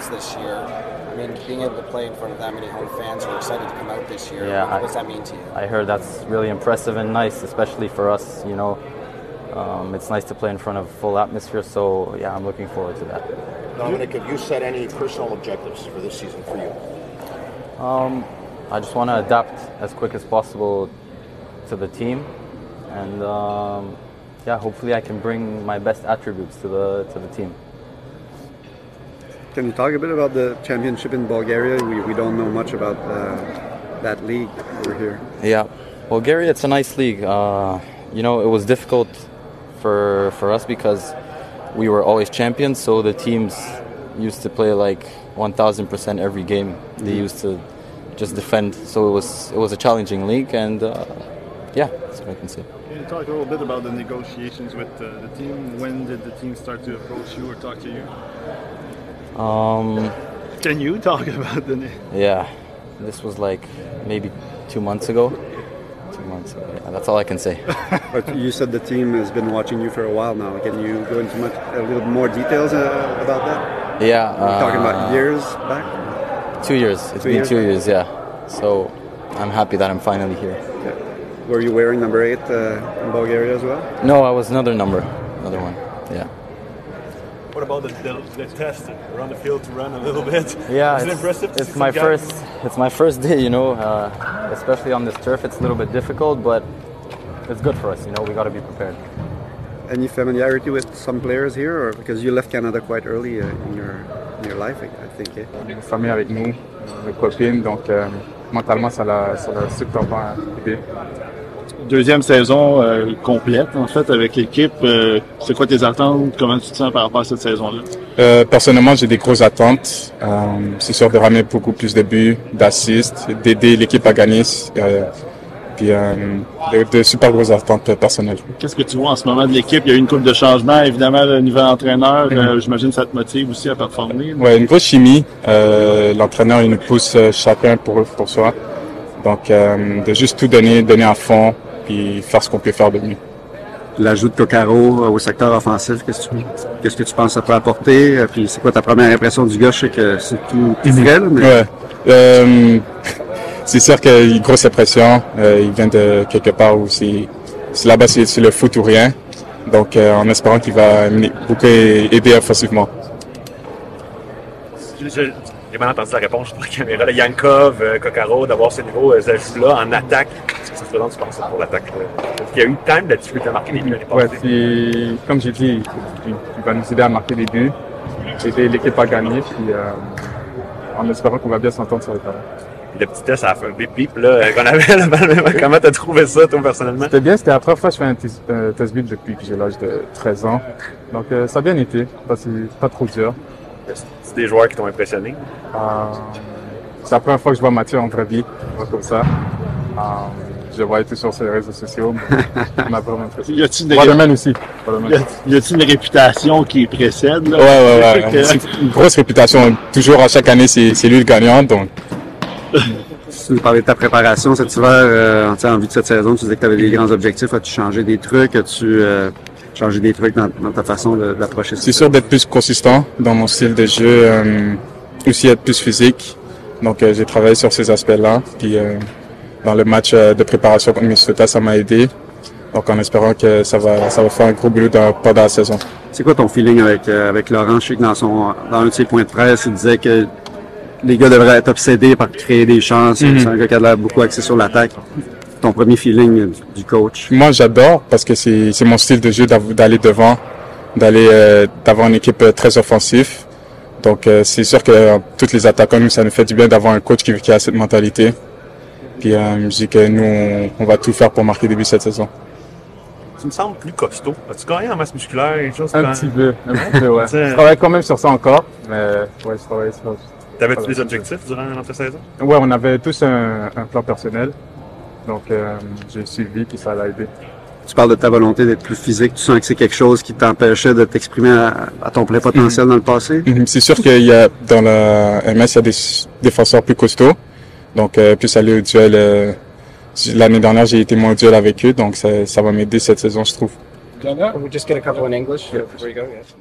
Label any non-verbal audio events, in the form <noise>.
tickets this year. I mean, being able to play in front of that many home fans who are excited to come out this year, Yeah, what I- does that mean to you? I heard that's really impressive and nice, especially for us. You know, um, it's nice to play in front of full atmosphere. So yeah, I'm looking forward to that. Dominic, have you set any personal objectives for this season for you? Um, I just want to adapt as quick as possible to the team, and um, yeah, hopefully I can bring my best attributes to the to the team. Can you talk a bit about the championship in Bulgaria? We, we don't know much about uh, that league over here. Yeah, Bulgaria, it's a nice league. Uh, you know, it was difficult for for us because we were always champions, so the teams used to play like 1,000% every game. They used to just defend, so it was it was a challenging league, and uh, yeah, that's what I can say. Can you talk a little bit about the negotiations with uh, the team? When did the team start to approach you or talk to you? Um, Can you talk <laughs> about the? Ne- yeah, this was like maybe two months ago. Two months ago. Yeah, that's all I can say. <laughs> But you said the team has been watching you for a while now. Can you go into much, a little more details uh, about that? Yeah, Are you talking about uh, years back? Two years. It's Two been years? two years. Yeah. So I'm happy that I'm finally here. Were you wearing number eight uh, in Bulgaria as well? No, I was another number, another one. Yeah. What about the, the, the test? Around the field to run a little bit? <laughs> Yeah, Is it it's, impressive? it's my first. It's my first day. You know, uh, especially on this turf, it's a little bit difficult, but it's good for us. You know, we got to be prepared. Any familiarity with some players here, or because you left Canada quite early uh, in your in your life, I, I think. eh? une famille avec nous, une copine, donc euh, mentalement, ça l'a, ça l'a super bien aidé. Deuxième saison euh, complète en fait avec l'équipe. Euh, c'est quoi tes attentes? Comment tu te sens par rapport à cette saison-là? Euh, personnellement, j'ai des grosses attentes. C'est sûr de ramener beaucoup plus de buts, d'assists, d'aider l'équipe à gagner. Puis de, de super grosses attentes personnelles. Qu'est-ce que tu vois en ce moment de l'équipe? Il y a eu une coupe de changement, évidemment le nouvel entraîneur. euh, J'imagine que ça te motive aussi à performer. Ouais, une grosse chimie. L'entraîneur, il nous pousse chacun pour, pour soi. Donc, de juste tout donner, donner à fond, puis faire ce qu'on peut faire de mieux. L'ajout de Coccaro euh, au secteur offensif, qu'est-ce que tu, qu'est-ce que tu penses que ça peut apporter? Euh, Puis c'est quoi ta première impression du gars? Je sais que c'est tout, tout vrai, là, mais Ouais. Euh, <laughs> c'est sûr qu'il y a une grosse pression. Euh, il vient de quelque part où c'est c'est là-bas, c'est c'est le foot ou rien. Donc, euh, en espérant qu'il va beaucoup aider offensivement. Je- J'ai mal entendu la réponse sur la caméra. là. Yankov, euh, Kokaro, d'avoir ce niveau euh, là en attaque. Qu'est-ce que ça se présente, tu penses, pour l'attaque? là? Parce qu'il y a eu même de la difficulté à marquer des buts Ouais, c'est, comme j'ai dit, il, il va nous aider à marquer des buts, aider l'équipe à gagner, puis euh, en espérant qu'on va bien s'entendre sur le terrain. Le petit test, ça a fait un bip bip là, euh, qu'on avait <laughs> là Comment t'as trouvé ça, toi, personnellement? C'était bien, c'était la première fois que je fais un test, euh, test beat depuis que j'ai l'âge de 13 ans. Donc euh, ça a bien été, pas, c'est pas trop dur. C'est des joueurs qui t'ont impressionné? Euh, c'est la première fois que je vois Mathieu en vraie vie, comme ça. Euh, je le voyais tout sur ses réseaux sociaux, mais il m'a impressionné. <laughs> Y a-t-il une, Waterman aussi. y Waterman. a- y a-t-il une réputation qui précède là? Ouais, ouais, ouais. <laughs> Que- une grosse réputation. Toujours à chaque année, c'est c'est lui le gagnant. Donc, tu nous parlais de ta préparation cet hiver, euh, en vue de cette saison, tu disais que tu avais des grands objectifs. As-tu changé des trucs? As-tu euh, changé des trucs dans, dans ta façon d'approcher ça? c'est sûr d'être plus consistant dans mon style de jeu. euh, aussi être plus physique. Donc, euh, j'ai travaillé sur ces aspects-là. Puis, euh, dans le match de préparation contre Minnesota, ça m'a aidé. Donc, en espérant que ça va, ça va faire un gros boulot dans, pendant la saison. C'est quoi ton feeling avec, avec Laurent? Je sais que dans, son, dans un de ses points de presse, il disait que les gars devraient être obsédés par créer des chances. Mhm. C'est un gars qui a l'air beaucoup axé sur l'attaque. Ton premier feeling du, coach? Moi, j'adore parce que c'est c'est mon style de jeu d'aller devant, d'aller euh, d'avoir une équipe euh, très offensive. Donc, euh, c'est sûr que euh, tous les attaquants, nous, ça nous fait du bien d'avoir un coach qui, qui a cette mentalité. Puis, euh, je dis que nous, on, on va tout faire pour marquer des buts cette saison. Tu me sembles plus costaud. As-tu gagné en masse musculaire et choses Un quand- petit peu, un petit peu, ouais. <laughs> Je travaille quand même sur ça encore, mais ouais, je travaille sur T'avais-tu des objectifs durant l'entre-saison? Ouais, on avait tous un, un plan personnel. Donc, euh, j'ai suivi, puis ça l'a aidé. Tu parles de ta volonté d'être plus physique. Tu sens que c'est quelque chose qui t'empêchait de t'exprimer à, à ton plein potentiel dans le passé? Mhm. C'est sûr qu'il y a dans la MS, il y a des défenseurs plus costauds. Donc, euh, plus aller au duel. euh, L'année dernière, j'ai été moins au duel avec eux, donc ça, ça va m'aider cette saison, je trouve. Can we just get a couple in English before you go? Yes.